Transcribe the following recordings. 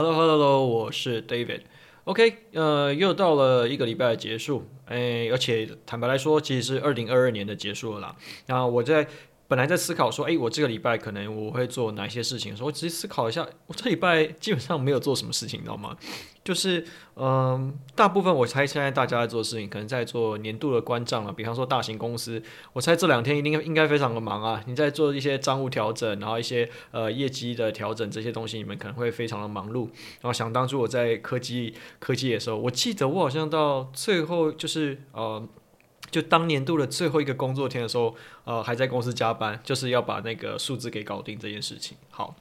Hello，Hello，Hello，我是 David。OK，呃，又到了一个礼拜的结束，哎，而且坦白来说，其实是二零二二年的结束了啦。那我在。本来在思考说，哎，我这个礼拜可能我会做哪些事情？说，我只是思考一下，我这礼拜基本上没有做什么事情，你知道吗？就是，嗯、呃，大部分我猜现在大家在做事情，可能在做年度的关账了。比方说大型公司，我猜这两天一定应该非常的忙啊。你在做一些账务调整，然后一些呃业绩的调整这些东西，你们可能会非常的忙碌。然后想当初我在科技科技的时候，我记得我好像到最后就是呃。就当年度的最后一个工作天的时候，呃，还在公司加班，就是要把那个数字给搞定这件事情。好，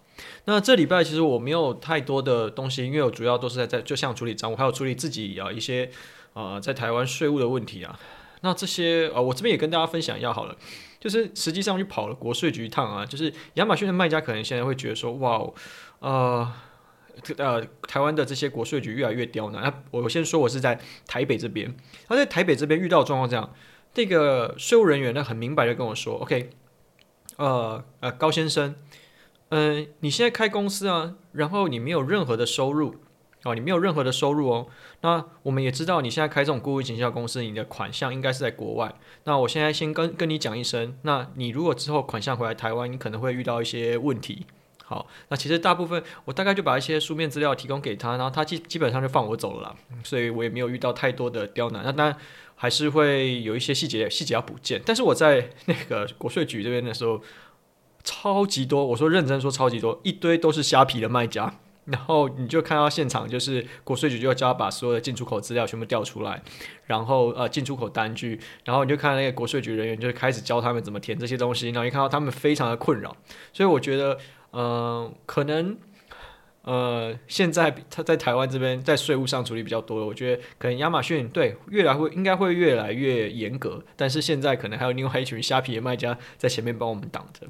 那这礼拜其实我没有太多的东西，因为我主要都是在在就像处理账务，还有处理自己啊一些呃在台湾税务的问题啊。那这些呃，我这边也跟大家分享一下好了，就是实际上去跑了国税局一趟啊，就是亚马逊的卖家可能现在会觉得说，哇哦，呃。呃，台湾的这些国税局越来越刁难。那我先说，我是在台北这边。他在台北这边遇到状况这样，这个税务人员呢很明白的跟我说：“OK，呃呃，高先生，嗯、你现在开公司啊，然后你没有任何的收入哦，你没有任何的收入哦。那我们也知道你现在开这种顾问行销公司，你的款项应该是在国外。那我现在先跟跟你讲一声，那你如果之后款项回来台湾，你可能会遇到一些问题。”好，那其实大部分我大概就把一些书面资料提供给他，然后他基基本上就放我走了啦，所以我也没有遇到太多的刁难。那当然还是会有一些细节细节要补件，但是我在 那个国税局这边的时候，超级多，我说认真说超级多，一堆都是虾皮的卖家，然后你就看到现场就是国税局就要叫他把所有的进出口资料全部调出来，然后呃进出口单据，然后你就看那个国税局人员就开始教他们怎么填这些东西，然后你看到他们非常的困扰，所以我觉得。嗯、呃，可能，呃，现在他在台湾这边在税务上处理比较多，我觉得可能亚马逊对越来会应该会越来越严格，但是现在可能还有另外一群虾皮的卖家在前面帮我们挡着。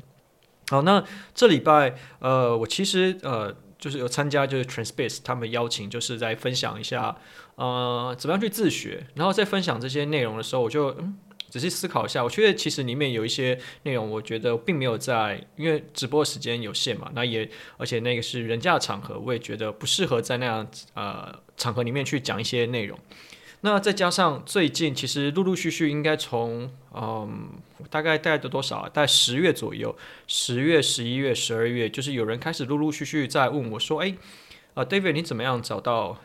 好，那这礼拜呃，我其实呃就是有参加就是 Transpace 他们邀请，就是在分享一下呃怎么样去自学，然后在分享这些内容的时候，我就嗯。仔细思考一下，我觉得其实里面有一些内容，我觉得并没有在，因为直播时间有限嘛，那也而且那个是人家的场合，我也觉得不适合在那样呃场合里面去讲一些内容。那再加上最近其实陆陆续续应该从嗯大概大概都多少啊？大概十月左右，十月、十一月、十二月，就是有人开始陆陆续续在问我说：“哎，啊，David，你怎么样找到？”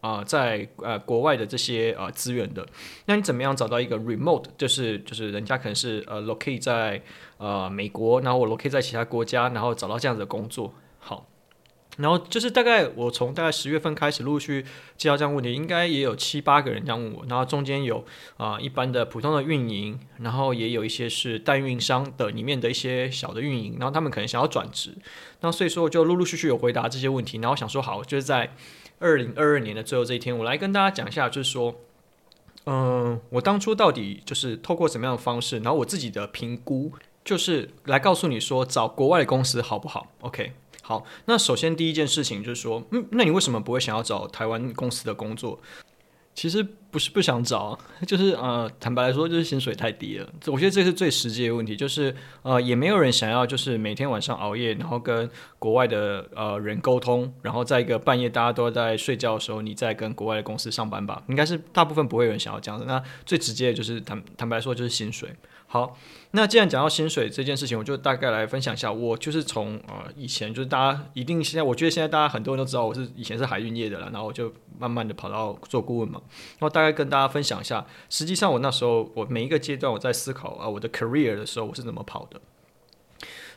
啊、在呃国外的这些呃资源的，那你怎么样找到一个 remote？就是就是人家可能是呃 locate 在呃美国，然后我 locate 在其他国家，然后找到这样子的工作。好，然后就是大概我从大概十月份开始陆续接到这样问题，应该也有七八个人这样问我，然后中间有啊、一般的普通的运营，然后也有一些是代运营商的里面的一些小的运营，然后他们可能想要转职，那所以说我就陆陆续续有回答这些问题，然后想说好就是在。二零二二年的最后这一天，我来跟大家讲一下，就是说，嗯、我当初到底就是透过什么样的方式，然后我自己的评估，就是来告诉你说，找国外的公司好不好？OK，好，那首先第一件事情就是说，嗯，那你为什么不会想要找台湾公司的工作？其实不是不想找，就是呃，坦白来说，就是薪水太低了。我觉得这是最实际的问题，就是呃，也没有人想要就是每天晚上熬夜，然后跟国外的呃人沟通，然后在一个半夜大家都在睡觉的时候，你再跟国外的公司上班吧。应该是大部分不会有人想要这样子。那最直接的就是坦坦白说，就是薪水。好，那既然讲到薪水这件事情，我就大概来分享一下。我就是从呃以前就是大家一定现在，我觉得现在大家很多人都知道我是以前是海运业的了，然后我就慢慢的跑到做顾问嘛。然后大概跟大家分享一下，实际上我那时候我每一个阶段我在思考啊我的 career 的时候我是怎么跑的。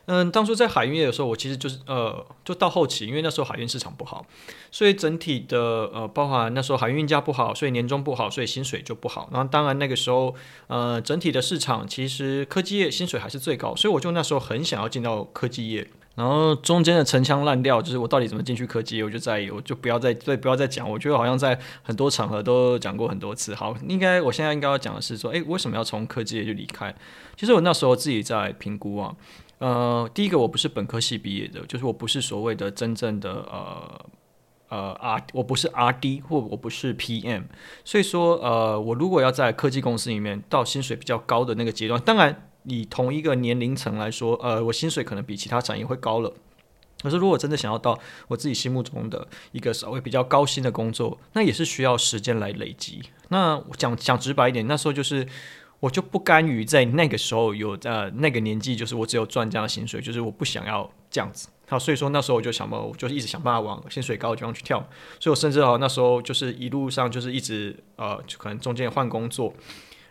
嗯，当初在海运业的时候，我其实就是呃，就到后期，因为那时候海运市场不好，所以整体的呃，包含那时候海运价不好，所以年终不好，所以薪水就不好。然后当然那个时候，呃，整体的市场其实科技业薪水还是最高，所以我就那时候很想要进到科技业。然后中间的陈腔滥调，就是我到底怎么进去科技业，我就在意我就不要再再不要再讲。我觉得好像在很多场合都讲过很多次。好，应该我现在应该要讲的是说，诶，为什么要从科技业就离开？其实我那时候自己在评估啊。呃，第一个我不是本科系毕业的，就是我不是所谓的真正的呃呃 R，我不是 RD 或我不是 PM，所以说呃，我如果要在科技公司里面到薪水比较高的那个阶段，当然以同一个年龄层来说，呃，我薪水可能比其他产业会高了。可是如果真的想要到我自己心目中的一个稍微比较高薪的工作，那也是需要时间来累积。那讲讲直白一点，那时候就是我就不甘于在那个时候有呃那个年纪，就是我只有赚这样的薪水，就是我不想要这样子。好，所以说那时候我就想嘛，我就一直想办法往薪水高的地方去跳。所以我甚至啊那时候就是一路上就是一直呃，就可能中间换工作，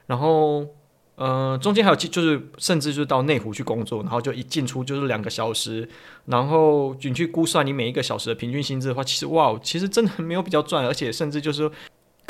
然后。呃，中间还有就是，甚至就是到内湖去工作，然后就一进出就是两个小时，然后你去估算你每一个小时的平均薪资的话，其实哇，其实真的没有比较赚，而且甚至就是。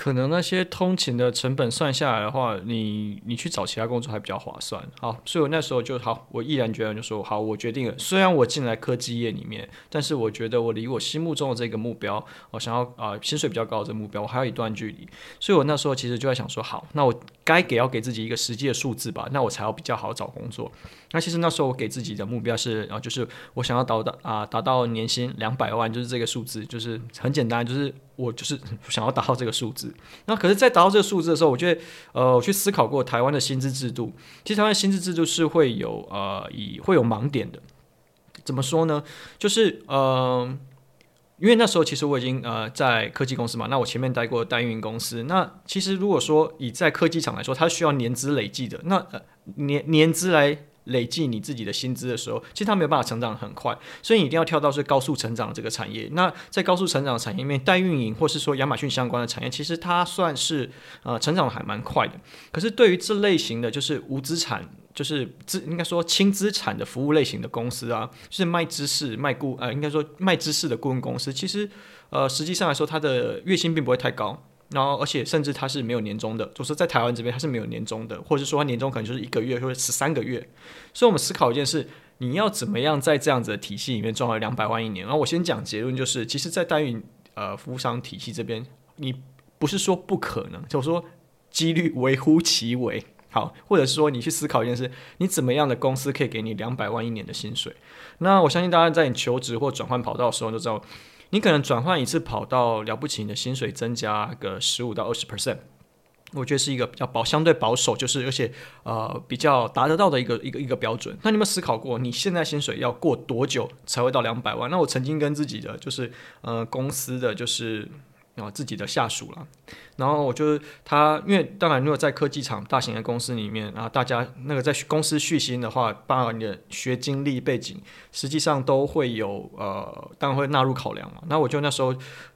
可能那些通勤的成本算下来的话，你你去找其他工作还比较划算。好，所以我那时候就好，我毅然决然就说好，我决定了。虽然我进来科技业里面，但是我觉得我离我心目中的这个目标，我想要啊、薪水比较高的这个目标，我还有一段距离。所以我那时候其实就在想说，好，那我该给要给自己一个实际的数字吧，那我才要比较好找工作。那其实那时候我给自己的目标是，啊，就是我想要达到啊达到年薪两百万，就是这个数字，就是很简单，就是。我就是 想要达到这个数字，那可是，在达到这个数字的时候，我觉得，呃，我去思考过台湾的薪资制度，其实台湾薪资制度是会有呃，以会有盲点的。怎么说呢？就是呃，因为那时候其实我已经呃在科技公司嘛，那我前面待过代运营公司，那其实如果说以在科技厂来说，它需要年资累计的，那呃年年资来。累计你自己的薪资的时候，其实它没有办法成长很快，所以你一定要跳到是高速成长的这个产业。那在高速成长的产业里面，代运营或是说亚马逊相关的产业，其实它算是呃成长还蛮快的。可是对于这类型的就是无资产，就是资应该说轻资产的服务类型的公司啊，就是卖知识、卖顾呃应该说卖知识的顾问公司，其实呃实际上来说，它的月薪并不会太高。然后，而且甚至它是没有年终的，就是在台湾这边它是没有年终的，或者是说它年终可能就是一个月或者十三个月。所以，我们思考一件事：你要怎么样在这样子的体系里面赚回两百万一年？然后我先讲结论，就是其实，在代运呃服务商体系这边，你不是说不可能，就是说几率微乎其微。好，或者是说你去思考一件事：你怎么样的公司可以给你两百万一年的薪水？那我相信大家在你求职或转换跑道的时候都知道。你可能转换一次跑到了不起，你的薪水增加个十五到二十 percent，我觉得是一个比较保相对保守，就是而且呃比较达得到的一个一个一个标准。那你有没有思考过，你现在薪水要过多久才会到两百万？那我曾经跟自己的就是呃公司的就是。啊，自己的下属了，然后我就他，因为当然，如果在科技厂大型的公司里面啊，大家那个在公司续薪的话，包括你的学经历背景，实际上都会有呃，当然会纳入考量嘛。那我就那时候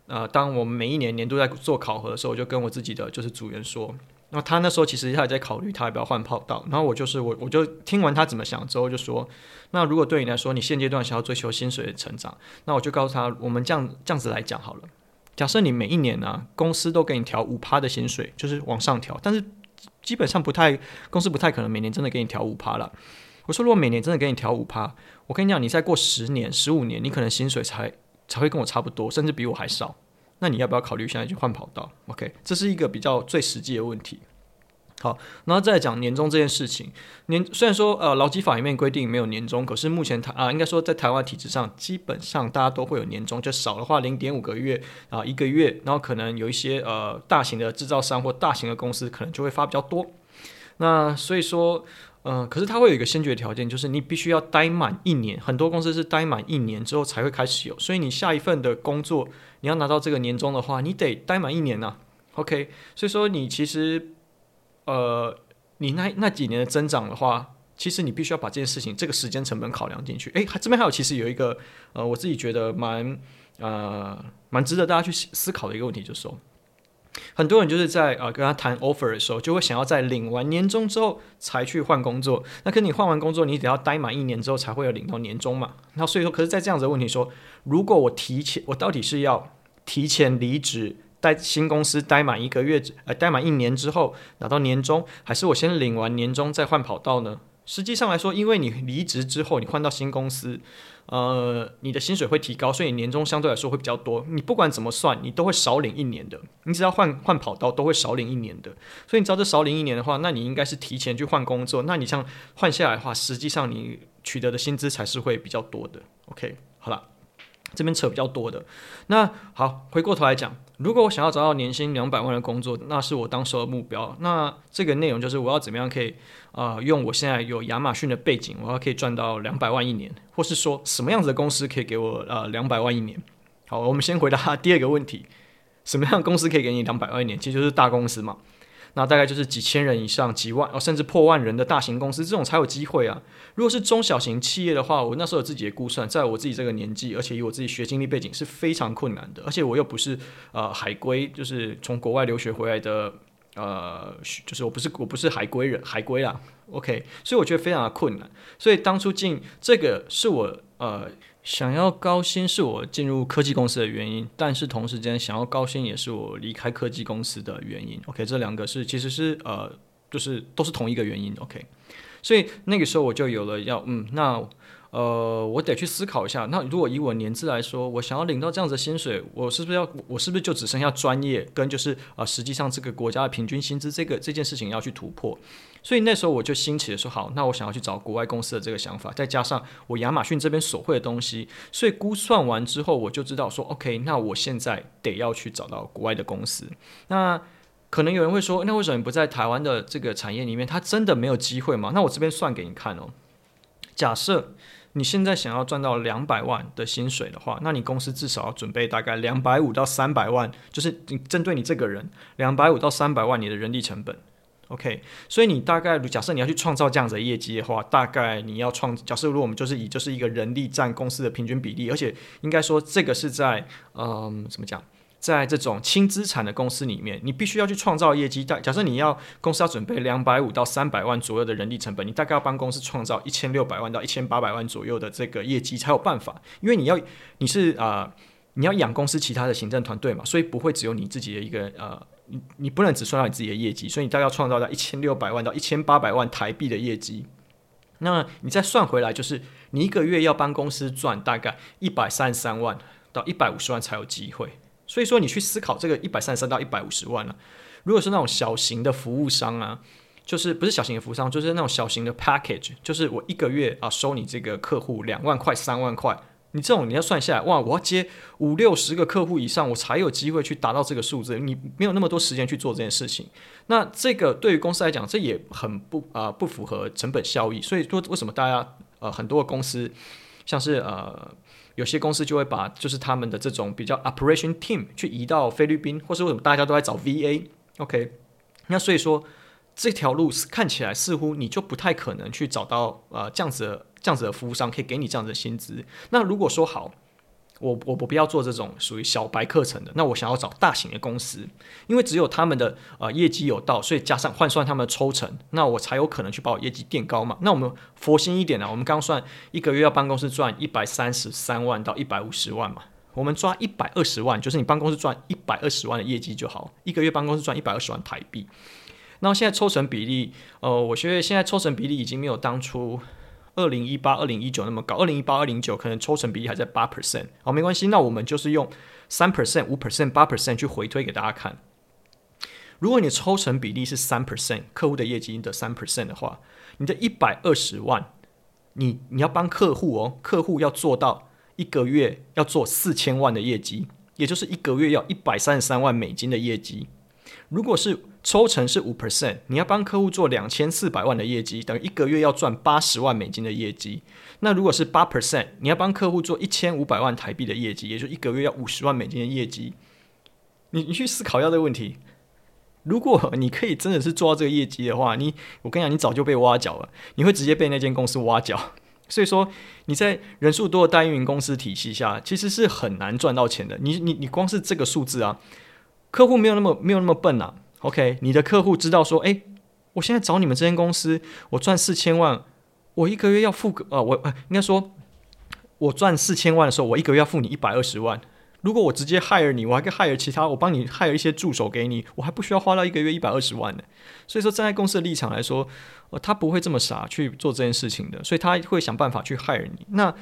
呃，当我们每一年年度在做考核的时候，我就跟我自己的就是组员说，那他那时候其实他也在考虑他要不要换跑道。然后我就是我我就听完他怎么想之后，就说，那如果对你来说，你现阶段想要追求薪水的成长，那我就告诉他，我们这样这样子来讲好了。假设你每一年呢、公司都给你调五趴的薪水，就是往上调，但是基本上不太，公司不太可能每年真的给你调五趴了。我说如果每年真的给你调五趴，我跟你讲，你再过十年、十五年，你可能薪水才才会跟我差不多，甚至比我还少。那你要不要考虑现在去换跑道？OK，这是一个比较最实际的问题。好，然后再讲年终这件事情。年虽然说呃劳基法里面规定没有年终，可是目前台啊应该说在台湾体制上，基本上大家都会有年终，就少的话零点五个月啊一个月，然后可能有一些呃大型的制造商或大型的公司可能就会发比较多。那所以说，嗯、可是它会有一个先决条件，就是你必须要待满一年，很多公司是待满一年之后才会开始有，所以你下一份的工作你要拿到这个年终的话，你得待满一年呐、OK，所以说你其实。呃，你那那几年的增长的话，其实你必须要把这件事情这个时间成本考量进去。诶，这边还有其实有一个呃，我自己觉得蛮呃蛮值得大家去思考的一个问题，就是说，很多人就是在呃跟他谈 offer 的时候，就会想要在领完年终之后才去换工作。那跟你换完工作，你得要待满一年之后才会有领到年终嘛。那所以说，可是，在这样子的问题说，如果我提前，我到底是要提前离职？在新公司待满一个月，呃，待满一年之后拿到年终，还是我先领完年终再换跑道呢？实际上来说，因为你离职之后，你换到新公司，呃，你的薪水会提高，所以年终相对来说会比较多。你不管怎么算，你都会少领一年的。你只要换换跑道，都会少领一年的。所以你知道这少领一年的话，那你应该是提前去换工作。那你像换下来的话，实际上你取得的薪资才是会比较多的。OK，好了。这边扯比较多的。那好，回过头来讲，如果我想要找到年薪两百万的工作，那是我当时的目标。那这个内容就是我要怎么样可以、呃，用我现在有亚马逊的背景，我要可以赚到两百万一年，或是说什么样子的公司可以给我呃两百万一年？好，我们先回答第二个问题，什么样公司可以给你两百万一年？其实就是大公司嘛。那大概就是几千人以上、几万哦，甚至破万人的大型公司，这种才有机会啊。如果是中小型企业的话，我那时候有自己的估算，在我自己这个年纪，而且以我自己学经历背景是非常困难的，而且我又不是呃海归，就是从国外留学回来的，呃，就是我不是我不是海归人，海归啦。OK，所以我觉得非常的困难。所以当初进这个是我呃。想要高薪是我进入科技公司的原因，但是同时间想要高薪也是我离开科技公司的原因。OK，这两个是其实是呃，就是都是同一个原因。OK，所以那个时候我就有了要嗯，那。呃，我得去思考一下。那如果以我年资来说，我想要领到这样子的薪水，我是不是要，我是不是就只剩下专业跟就是啊、实际上这个国家的平均薪资这个这件事情要去突破？所以那时候我就兴起的说，好，那我想要去找国外公司的这个想法，再加上我亚马逊这边所会的东西，所以估算完之后，我就知道说，OK，那我现在得要去找到国外的公司。那可能有人会说，那为什么你不在台湾的这个产业里面？他真的没有机会吗？那我这边算给你看哦。假设你现在想要赚到两百万的薪水的话，那你公司至少要准备大概两百五到三百万，就是你针对你这个人两百五到三百万你的人力成本，OK？所以你大概假设你要去创造这样子的业绩的话，大概你要创假设如果我们就是以就是一个人力占公司的平均比例，而且应该说这个是在嗯怎么讲？在这种轻资产的公司里面，你必须要去创造业绩。假设你要公司要准备两百五到三百万左右的人力成本，你大概要帮公司创造一千六百万到一千八百万左右的这个业绩才有办法。因为你要你是啊、你要养公司其他的行政团队嘛，所以不会只有你自己的一个呃，你你不能只算到你自己的业绩，所以你大概要创造到一千六百万到一千八百万台币的业绩。那你再算回来，就是你一个月要帮公司赚大概一百三十三万到一百五十万才有机会。所以说，你去思考这个一百三十三到一百五十万啊，如果是那种小型的服务商啊，就是不是小型的服务商，就是那种小型的 package，就是我一个月啊收你这个客户两万块、三万块，你这种你要算下来，哇，我要接五六十个客户以上，我才有机会去达到这个数字。你没有那么多时间去做这件事情，那这个对于公司来讲，这也很不啊、不符合成本效益。所以说，为什么大家呃很多公司像是呃。有些公司就会把就是他们的这种比较 operation team 去移到菲律宾，或是为什么大家都在找 VA？OK，那所以说这条路看起来似乎你就不太可能去找到呃这样子的这样子的服务商可以给你这样子的薪资。那如果说好。我我我不要做这种属于小白课程的，那我想要找大型的公司，因为只有他们的呃业绩有到，所以加上换算他们的抽成，那我才有可能去把我业绩垫高嘛。那我们佛心一点呢、我们刚算一个月要帮公司赚一百三十三万到一百五十万嘛，我们抓一百二十万，就是你帮公司赚一百二十万的业绩就好，一个月帮公司赚一百二十万台币。那现在抽成比例，呃，我觉得现在抽成比例已经没有当初。二零一八、二零一九那么高，二零一八、二零一九可能抽成比例还在八 percent，好，没关系，那我们就是用三 percent、五 percent、八 percent 去回推给大家看。如果你抽成比例是三 percent，客户的业绩的三 percent 的话，你的一百二十万，你你要帮客户哦，客户要做到一个月要做四千万的业绩，也就是一个月要一百三十三万美金的业绩。如果是抽成是五 percent，你要帮客户做两千四百万的业绩，等于一个月要赚八十万美金的业绩。那如果是八 percent，你要帮客户做一千五百万台币的业绩，也就一个月要五十万美金的业绩。你你去思考一下这个问题。如果你可以真的是做到这个业绩的话，你我跟你讲，你早就被挖角了，你会直接被那间公司挖角。所以说你在人数多的代运营公司体系下，其实是很难赚到钱的。你你你光是这个数字啊，客户没有那么没有那么笨啊。OK，你的客户知道说，诶，我现在找你们这间公司，我赚四千万，我一个月要付个，呃，我呃，应该说，我赚四千万的时候，我一个月要付你一百二十万。如果我直接 hire 你，我还可以 hire 其他，我帮你 hire 一些助手给你，我还不需要花到一个月一百二十万呢。所以说，站在公司的立场来说，呃，他不会这么傻去做这件事情的，所以他会想办法去 hire 你。那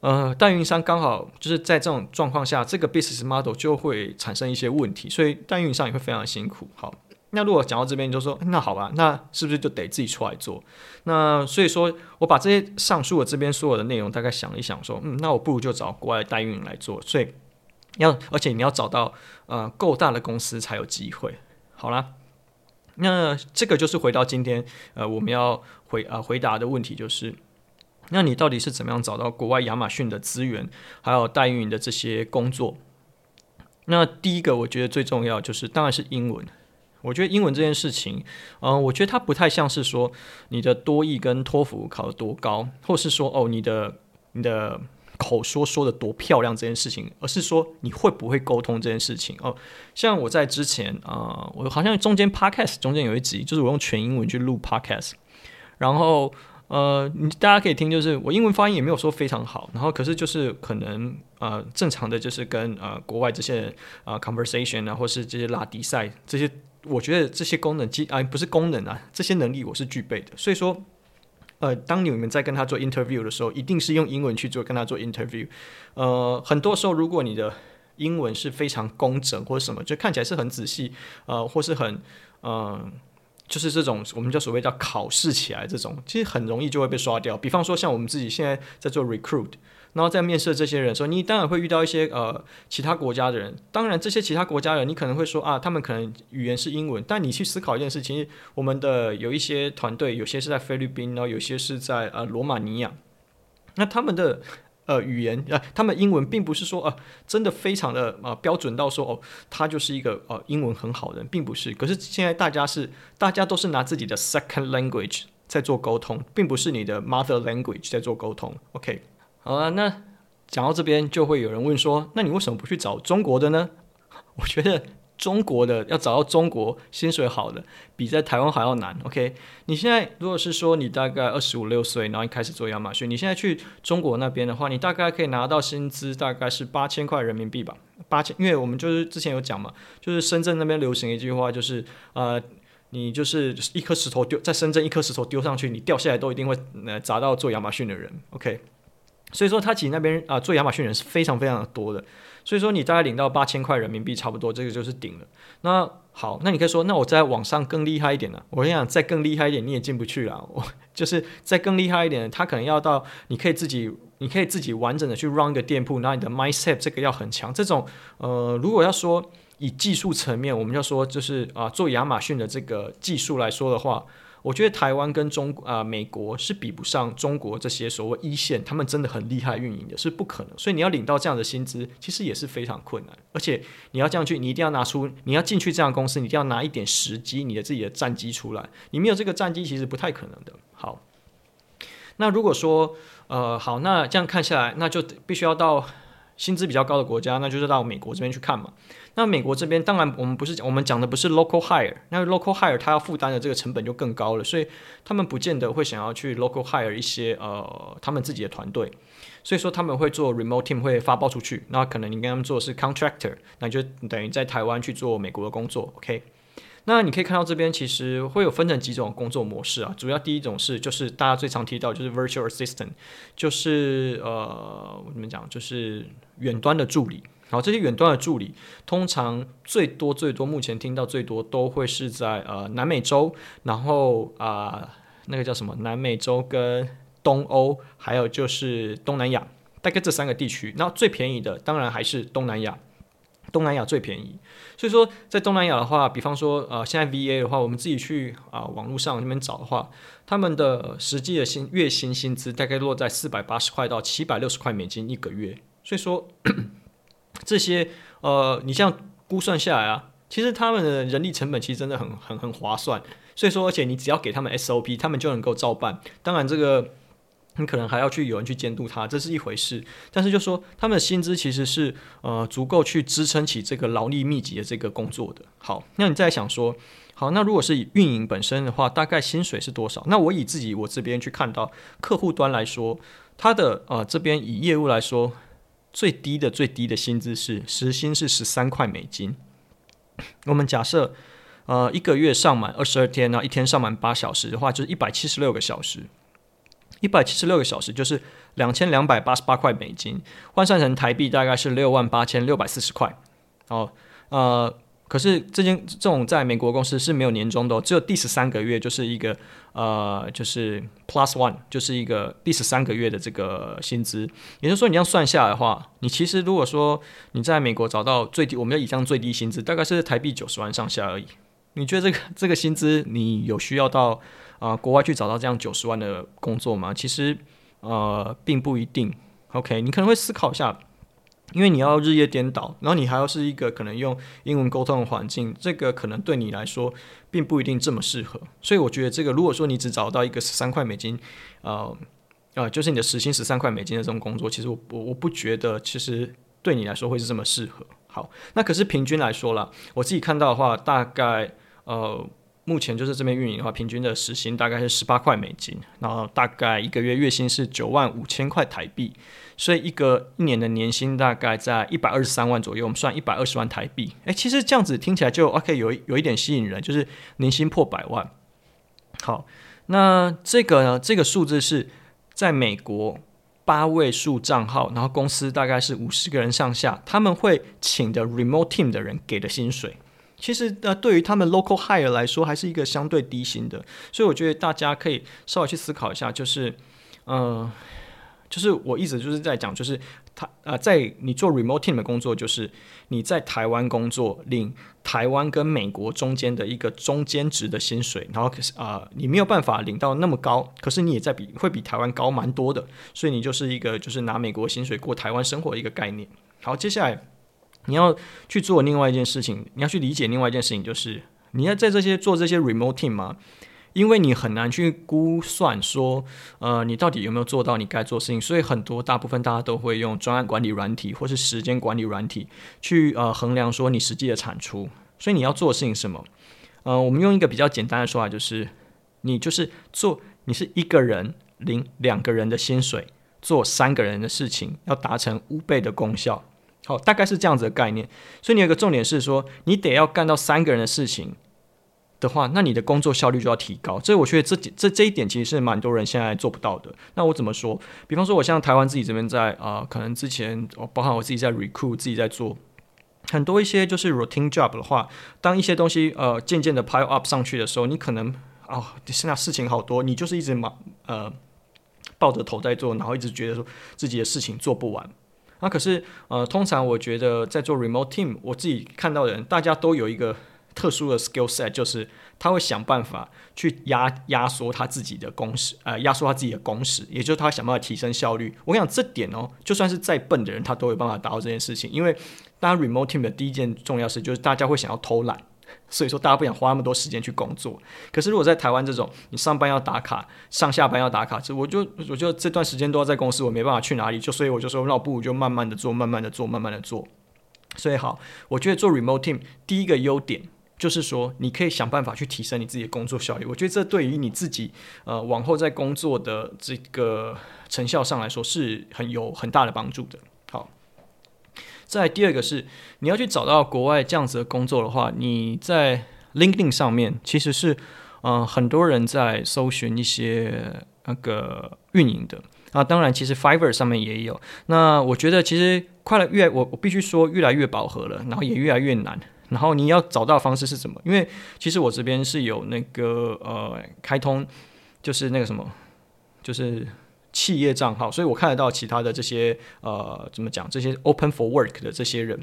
呃，代运营商刚好就是在这种状况下，这个 business model 就会产生一些问题，所以代运营商也会非常辛苦。好。那如果讲到这边，你就说那好吧，那是不是就得自己出来做？那所以说我把这些上述的这边所有的内容大概想一想，说嗯，那我不如就找国外代运营来做。所以要而且你要找到呃够大的公司才有机会。好啦，那这个就是回到今天呃我们要回呃回答的问题，就是那你到底是怎么样找到国外亚马逊的资源，还有代运营的这些工作？那第一个我觉得最重要就是当然是英文。我觉得英文这件事情，嗯、我觉得它不太像是说你的多译跟托福考得多高，或是说哦你的你的口说说得多漂亮这件事情，而是说你会不会沟通这件事情哦。像我在之前啊、我好像中间 podcast 中间有一集，就是我用全英文去录 podcast，然后呃，你大家可以听，就是我英文发音也没有说非常好，然后可是就是可能呃正常的就是跟呃国外这些人啊、conversation 啊，或是这些拉迪赛这些。我觉得这些功能，基啊不是功能啊，这些能力我是具备的。所以说，呃，当你们在跟他做 interview 的时候，一定是用英文去做跟他做 interview。呃，很多时候如果你的英文是非常工整或者什么，就看起来是很仔细，呃，或是很呃，就是这种我们叫所谓叫考试起来这种，其实很容易就会被刷掉。比方说像我们自己现在在做 recruit。然后在面试这些人的时候，你当然会遇到一些呃其他国家的人。当然，这些其他国家的人，你可能会说啊，他们可能语言是英文。但你去思考一件事情，我们的有一些团队，有些是在菲律宾，然后有些是在呃罗马尼亚。那他们的呃语言啊、呃，他们英文并不是说呃真的非常的呃标准到说哦，他就是一个呃英文很好的人，并不是。可是现在大家是大家都是拿自己的 second language 在做沟通，并不是你的 mother language 在做沟通。OK。好啊，那讲到这边就会有人问说，那你为什么不去找中国的呢？我觉得中国的要找到中国薪水好的，比在台湾还要难。OK，你现在如果是说你大概二十五六岁，然后你开始做亚马逊，你现在去中国那边的话，你大概可以拿到薪资大概是八千块人民币吧，八千，因为我们就是之前有讲嘛，就是深圳那边流行一句话，就是呃，你就是一颗石头丢在深圳，一颗石头丢上去，你掉下来都一定会呃砸到做亚马逊的人。OK。所以说，他其实那边啊、做亚马逊人是非常非常的多的。所以说，你大概领到八千块人民币，差不多这个就是顶了。那好，那你可以说，那我在网上更厉害一点呢？我跟你讲，再更厉害一点，你也进不去了。我就是再更厉害一点，他可能要到你可以自己，你可以自己完整的去 run 一个店铺，那你的 mindset 这个要很强。这种呃，如果要说以技术层面，我们要说就是啊、做亚马逊的这个技术来说的话。我觉得台湾跟中啊、美国是比不上中国这些所谓一线，他们真的很厉害运营的，是不可能。所以你要领到这样的薪资，其实也是非常困难。而且你要这样去，你一定要拿出，你要进去这样公司，你一定要拿一点时机，你的自己的战绩出来。你没有这个战绩，其实不太可能的。好，那如果说呃好，那这样看下来，那就必须要到薪资比较高的国家，那就是到美国这边去看嘛。那美国这边当然我们不是我们讲的不是 local hire，那 local hire 他要负担的这个成本就更高了，所以他们不见得会想要去 local hire 一些呃他们自己的团队，所以说他们会做 remote team 会发包出去，那可能你跟他们做的是 contractor，那就等于在台湾去做美国的工作，OK？那你可以看到这边其实会有分成几种工作模式啊，主要第一种是就是大家最常提到就是 virtual assistant，就是呃我怎么讲就是远端的助理。然后这些远端的助理，通常最多最多，目前听到最多都会是在呃南美洲，然后啊、那个叫什么南美洲跟东欧，还有就是东南亚，大概这三个地区。那最便宜的当然还是东南亚，东南亚最便宜。所以说在东南亚的话，比方说呃现在 VA 的话，我们自己去啊、网络上那边找的话，他们的实际的薪月薪薪资大概落在四百八十块到七百六十块美金一个月。所以说。这些呃，你像估算下来啊，其实他们的人力成本其实真的很很很划算。所以说，而且你只要给他们 SOP，他们就能够照办。当然，这个你可能还要去有人去监督他，这是一回事。但是就说他们的薪资其实是呃足够去支撑起这个劳力密集的这个工作的。好，那你再想说，好，那如果是以运营本身的话，大概薪水是多少？那我以自己我这边去看到客户端来说，他的呃这边以业务来说。最低的最低的薪资是时薪是十三块美金。我们假设，呃，一个月上满二十二天，然后一天上满八小时的话，就是一百七十六个小时。一百七十六个小时就是两千两百八十八块美金，换算成台币大概是六万八千六百四十块。哦，呃，可是这间这种在美国公司是没有年终的，只有第十三个月就是一个呃，就是 plus one，就是一个第十三个月的这个薪资。也就是说，你这样算下来的话，你其实如果说你在美国找到最低，我们要以上最低薪资大概是台币九十万上下而已。你觉得这个这个薪资，你有需要到啊、国外去找到这样九十万的工作吗？其实呃并不一定。OK，你可能会思考一下。因为你要日夜颠倒，然后你还要是一个可能用英文沟通的环境，这个可能对你来说并不一定这么适合。所以我觉得这个，如果说你只找到一个十三块美金，呃呃，就是你的时薪十三块美金的这种工作，其实我我我不觉得其实对你来说会是这么适合。好，那可是平均来说啦，我自己看到的话，大概呃。目前就是这边运营的话，平均的时薪大概是十八块美金，然后大概一个月月薪是九万五千块台币，所以一个一年的年薪大概在一百二十三万左右。我们算一百二十万台币，诶，其实这样子听起来就 OK，有有一点吸引人，就是年薪破百万。好，那这个呢，这个数字是在美国八位数账号，然后公司大概是五十个人上下，他们会请的 remote team 的人给的薪水。其实呃，对于他们 local hire 来说，还是一个相对低薪的，所以我觉得大家可以稍微去思考一下，就是，呃，就是我一直就是在讲，就是他呃，在你做 remote team 的工作，就是你在台湾工作，领台湾跟美国中间的一个中间值的薪水，然后可是啊，你没有办法领到那么高，可是你也在比会比台湾高蛮多的，所以你就是一个就是拿美国薪水过台湾生活的一个概念。好，接下来。你要去做另外一件事情，你要去理解另外一件事情，就是你要在这些做这些 remote team 嘛，因为你很难去估算说，呃，你到底有没有做到你该做的事情，所以很多大部分大家都会用专案管理软体或是时间管理软体去呃衡量说你实际的产出。所以你要做的事情什么？呃，我们用一个比较简单的说法，就是你就是做，你是一个人领两个人的薪水，做三个人的事情，要达成五倍的功效。好，大概是这样子的概念。所以你有一个重点是说，你得要干到三个人的事情的话，那你的工作效率就要提高。这我觉得这这这一点其实是蛮多人现在做不到的。那我怎么说？比方说，我像台湾自己这边在啊、呃，可能之前我包含我自己在 recruit，自己在做很多一些就是 routine job 的话，当一些东西呃渐渐的 pile up 上去的时候，你可能哦，现在事情好多，你就是一直忙呃抱着头在做，然后一直觉得说自己的事情做不完。那、可是，呃，通常我觉得在做 remote team，我自己看到的人，大家都有一个特殊的 skill set，就是他会想办法去压压缩他自己的工时，呃，压缩他自己的工时，也就是他想办法提升效率。我想这点哦，就算是再笨的人，他都有办法达到这件事情，因为当然 remote team 的第一件重要事就是大家会想要偷懒。所以说，大家不想花那么多时间去工作。可是，如果在台湾这种，你上班要打卡，上下班要打卡，就我就我就这段时间都要在公司，我没办法去哪里，就所以我就说，那不如就慢慢的做，慢慢的做，慢慢的做。所以好，我觉得做 remote team 第一个优点就是说，你可以想办法去提升你自己的工作效率。我觉得这对于你自己呃往后在工作的这个成效上来说是很有很大的帮助的。再第二个是，你要去找到国外这样子的工作的话，你在 LinkedIn 上面其实是，嗯、呃，很多人在搜寻一些那个运营的啊。当然，其实 Fiverr 上面也有。那我觉得其实快了越，我我必须说越来越饱和了，然后也越来越难。然后你要找到方式是什么？因为其实我这边是有那个呃开通，就是那个什么，就是。企业账号，所以我看得到其他的这些呃，怎么讲？这些 open for work 的这些人，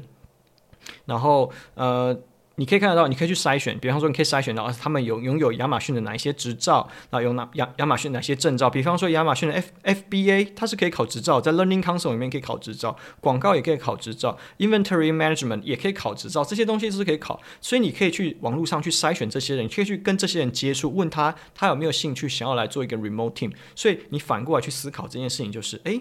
然后呃。你可以看得到，你可以去筛选，比方说，你可以筛选到他们有拥有亚马逊的哪一些执照，那有哪亚亚马逊哪些证照？比方说，亚马逊的 F FBA 它是可以考执照，在 Learning Council 里面可以考执照，广告也可以考执照，Inventory Management 也可以考执照，这些东西都是可以考。所以你可以去网络上去筛选这些人，你可以去跟这些人接触，问他他有没有兴趣想要来做一个 Remote Team。所以你反过来去思考这件事情，就是诶，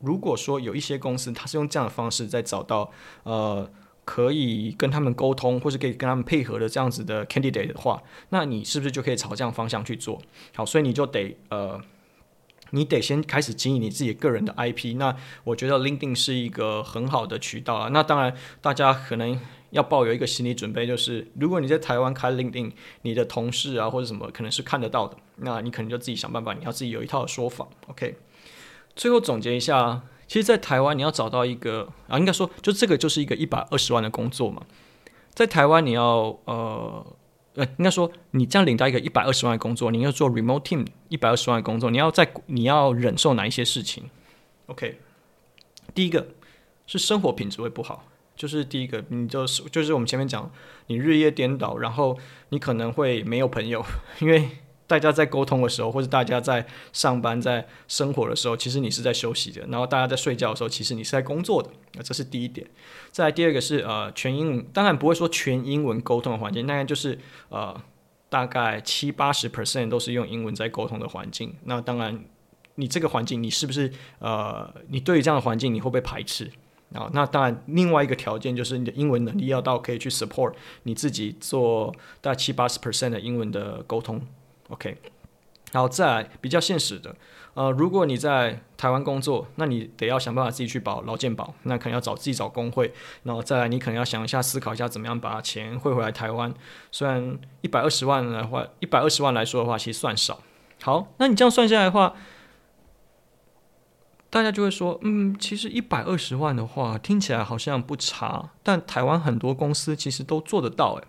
如果说有一些公司它是用这样的方式在找到呃。可以跟他们沟通，或是可以跟他们配合的这样子的 candidate 的话，那你是不是就可以朝这样方向去做？好，所以你就得呃，你得先开始经营你自己个人的 IP。那我觉得 LinkedIn 是一个很好的渠道啊。那当然，大家可能要抱有一个心理准备，就是如果你在台湾开 LinkedIn，你的同事啊或者什么可能是看得到的，那你可能就自己想办法，你要自己有一套的说法。OK，最后总结一下。其实，在台湾你要找到一个啊，应该说，就这个就是一个一百二十万的工作嘛。在台湾你要呃呃，应该说你这样领到一个一百二十万的工作，你要做 remote team 一百二十万的工作，你要在你要忍受哪一些事情？OK，第一个是生活品质会不好，就是第一个，你就是就是我们前面讲，你日夜颠倒，然后你可能会没有朋友，因为。大家在沟通的时候，或者大家在上班、在生活的时候，其实你是在休息的；然后大家在睡觉的时候，其实你是在工作的。那这是第一点。再来第二个是呃全英文，当然不会说全英文沟通的环境，大概就是呃大概七八十 percent 都是用英文在沟通的环境。那当然，你这个环境，你是不是呃你对于这样的环境，你会不会排斥？啊，那当然，另外一个条件就是你的英文能力要到可以去 support 你自己做大概七八十 percent 的英文的沟通。OK，然后再来比较现实的，呃，如果你在台湾工作，那你得要想办法自己去保劳健保，那可能要找自己找工会，然后再来你可能要想一下思考一下怎么样把钱汇回来台湾。虽然一百二十万的话，一百二十万来说的话，其实算少。好，那你这样算下来的话，大家就会说，嗯，其实一百二十万的话听起来好像不差，但台湾很多公司其实都做得到，诶。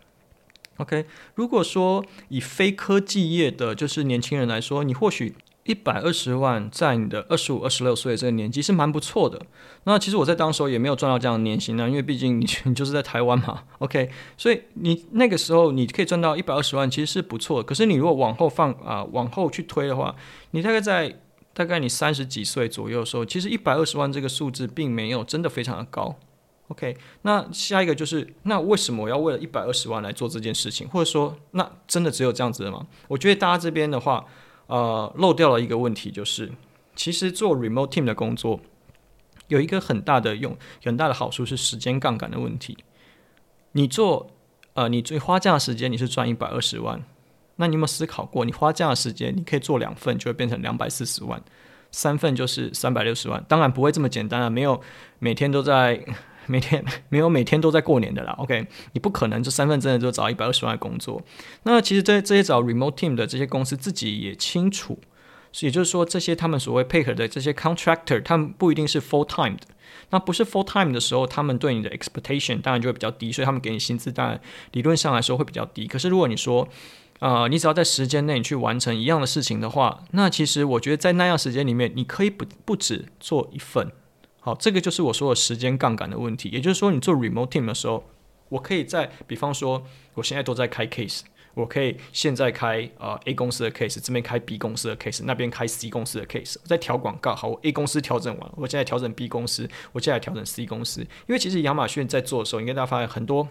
OK，如果说以非科技业的，就是年轻人来说，你或许一百二十万，在你的二十五、二十六岁这个年纪是蛮不错的。那其实我在当时候也没有赚到这样的年薪呢，因为毕竟你你 就是在台湾嘛。OK，所以你那个时候你可以赚到一百二十万，其实是不错。可是你如果往后放啊、往后去推的话，你大概在大概你三十几岁左右的时候，其实一百二十万这个数字并没有真的非常的高。OK，那下一个就是，那为什么我要为了一百二十万来做这件事情？或者说，那真的只有这样子的吗？我觉得大家这边的话，呃，漏掉了一个问题，就是其实做 remote team 的工作有一个很大的用，很大的好处是时间杠杆的问题。你做，呃，你最花这样的时间，你是赚一百二十万，那你有没有思考过，你花这样的时间，你可以做两份，就会变成两百四十万，三份就是三百六十万。当然不会这么简单啊，没有每天都在。每天没有每天都在过年的啦，OK，你不可能这三份真的就找一百二十万的工作。那其实这这些找 remote team 的这些公司自己也清楚，也就是说，这些他们所谓配合的这些 contractor，他们不一定是 full time 的。那不是 full time 的时候，他们对你的 expectation 当然就会比较低，所以他们给你薪资当然理论上来说会比较低。可是如果你说，呃，你只要在时间内去完成一样的事情的话，那其实我觉得在那样时间里面，你可以不不止做一份。好，这个就是我说的时间杠杆的问题。也就是说，你做 remote team 的时候，我可以在，比方说，我现在都在开 case，我可以现在开呃 A 公司的 case，这边开 B 公司的 case，那边开 C 公司的 case，我在调广告。好，我 A 公司调整完，我现在调整 B 公司，我现在调整 C 公司。因为其实亚马逊在做的时候，应该大家发现很多。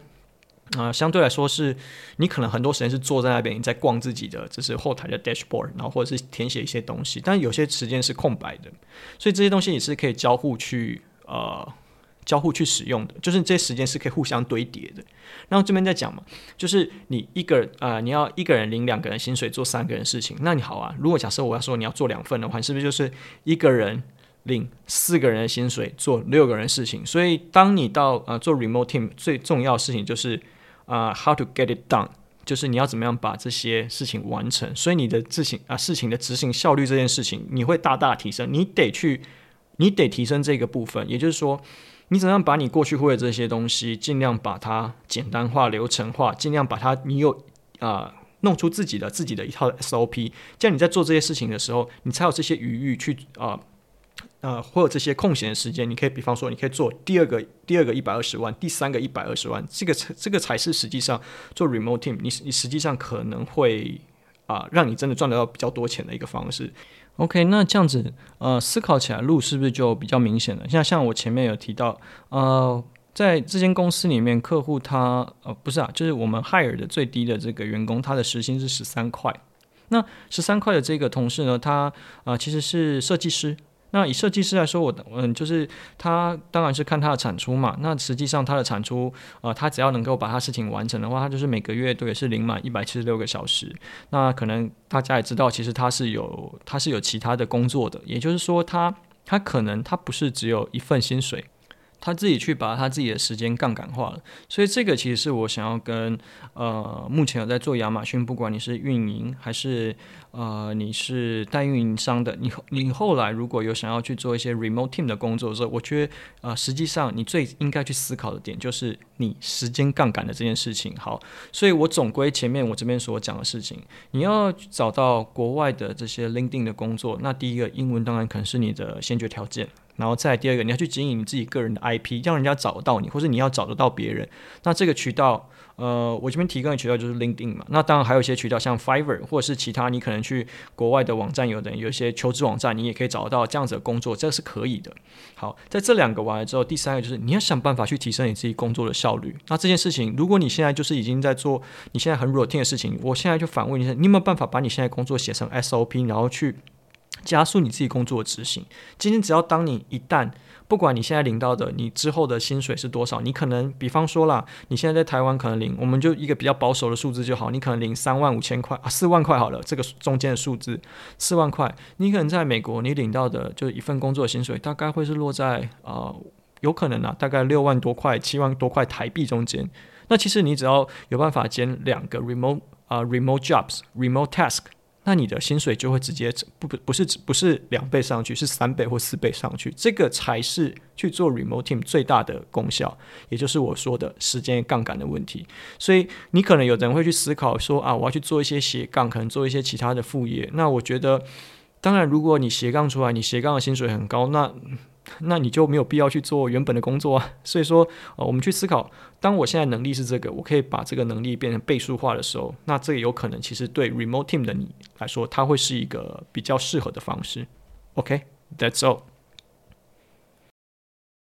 啊、呃，相对来说是，你可能很多时间是坐在那边，你在逛自己的，就是后台的 dashboard，然后或者是填写一些东西，但有些时间是空白的，所以这些东西也是可以交互去呃交互去使用的，就是这些时间是可以互相堆叠的。然后这边在讲嘛，就是你一个啊、呃，你要一个人领两个人薪水做三个人事情，那你好啊，如果假设我要说你要做两份的话，是不是就是一个人？领四个人的薪水做六个人事情，所以当你到呃做 remote team 最重要事情就是啊、how to get it done，就是你要怎么样把这些事情完成，所以你的执行啊事情的执行效率这件事情你会大大提升，你得去你得提升这个部分，也就是说你怎样把你过去会的这些东西尽量把它简单化、流程化，尽量把它你有啊、弄出自己的自己的一套 SOP，这样你在做这些事情的时候，你才有这些余裕去啊。呃，或者这些空闲的时间，你可以比方说，你可以做第二个第二个一百二十万，第三个一百二十万，这个才这个才是实际上做 remote team，你你实际上可能会啊、让你真的赚得到比较多钱的一个方式。OK，那这样子呃，思考起来路是不是就比较明显了？像像我前面有提到，呃，在这间公司里面，客户他呃不是啊，就是我们 hire 的最低的这个员工，他的时薪是十三块。那十三块的这个同事呢，他啊、其实是设计师。那以设计师来说，我嗯，就是他当然是看他的产出嘛。那实际上他的产出，呃，他只要能够把他事情完成的话，他就是每个月都也是领满一百七十六个小时。那可能大家也知道，其实他是有他是有其他的工作的，也就是说，他他可能他不是只有一份薪水。他自己去把他自己的时间杠杆化了，所以这个其实是我想要跟呃目前有在做亚马逊，不管你是运营还是呃你是代运营商的，你你后来如果有想要去做一些 remote team 的工作的时候，我觉得呃实际上你最应该去思考的点就是你时间杠杆的这件事情。好，所以我总归前面我这边所讲的事情，你要找到国外的这些 LinkedIn 的工作，那第一个英文当然可能是你的先决条件。然后再第二个，你要去经营你自己个人的 IP，让人家找得到你，或者你要找得到别人。那这个渠道，呃，我这边提供的渠道就是 LinkedIn 嘛。那当然还有一些渠道，像 Fiverr 或者是其他，你可能去国外的网站，有的有一些求职网站，你也可以找到这样子的工作，这是可以的。好，在这两个完了之后，第三个就是你要想办法去提升你自己工作的效率。那这件事情，如果你现在就是已经在做你现在很 routine 的事情，我现在就反问一下，你有没有办法把你现在工作写成 SOP，然后去加速你自己工作的执行？今天只要当你一旦不管你现在领到的，你之后的薪水是多少？你可能，比方说啦，你现在在台湾可能领，我们就一个比较保守的数字就好，你可能领三万五千块啊，四万块好了，这个中间的数字四万块。你可能在美国，你领到的就一份工作的薪水，大概会是落在啊、呃，有可能啊，大概六万多块、七万多块台币中间。那其实你只要有办法兼两个 remote 啊、remote jobs、remote task。那你的薪水就会直接不不不是不是两倍上去，是三倍或四倍上去，这个才是去做 remote team 最大的功效，也就是我说的时间杠杆的问题。所以你可能有人会去思考说啊，我要去做一些斜杠，可能做一些其他的副业。那我觉得，当然如果你斜杠出来，你斜杠的薪水很高，那。那你就没有必要去做原本的工作啊。所以说，呃，我们去思考，当我现在能力是这个，我可以把这个能力变成倍数化的时候，那这个有可能其实对 remote team 的你来说，它会是一个比较适合的方式。OK，that's all。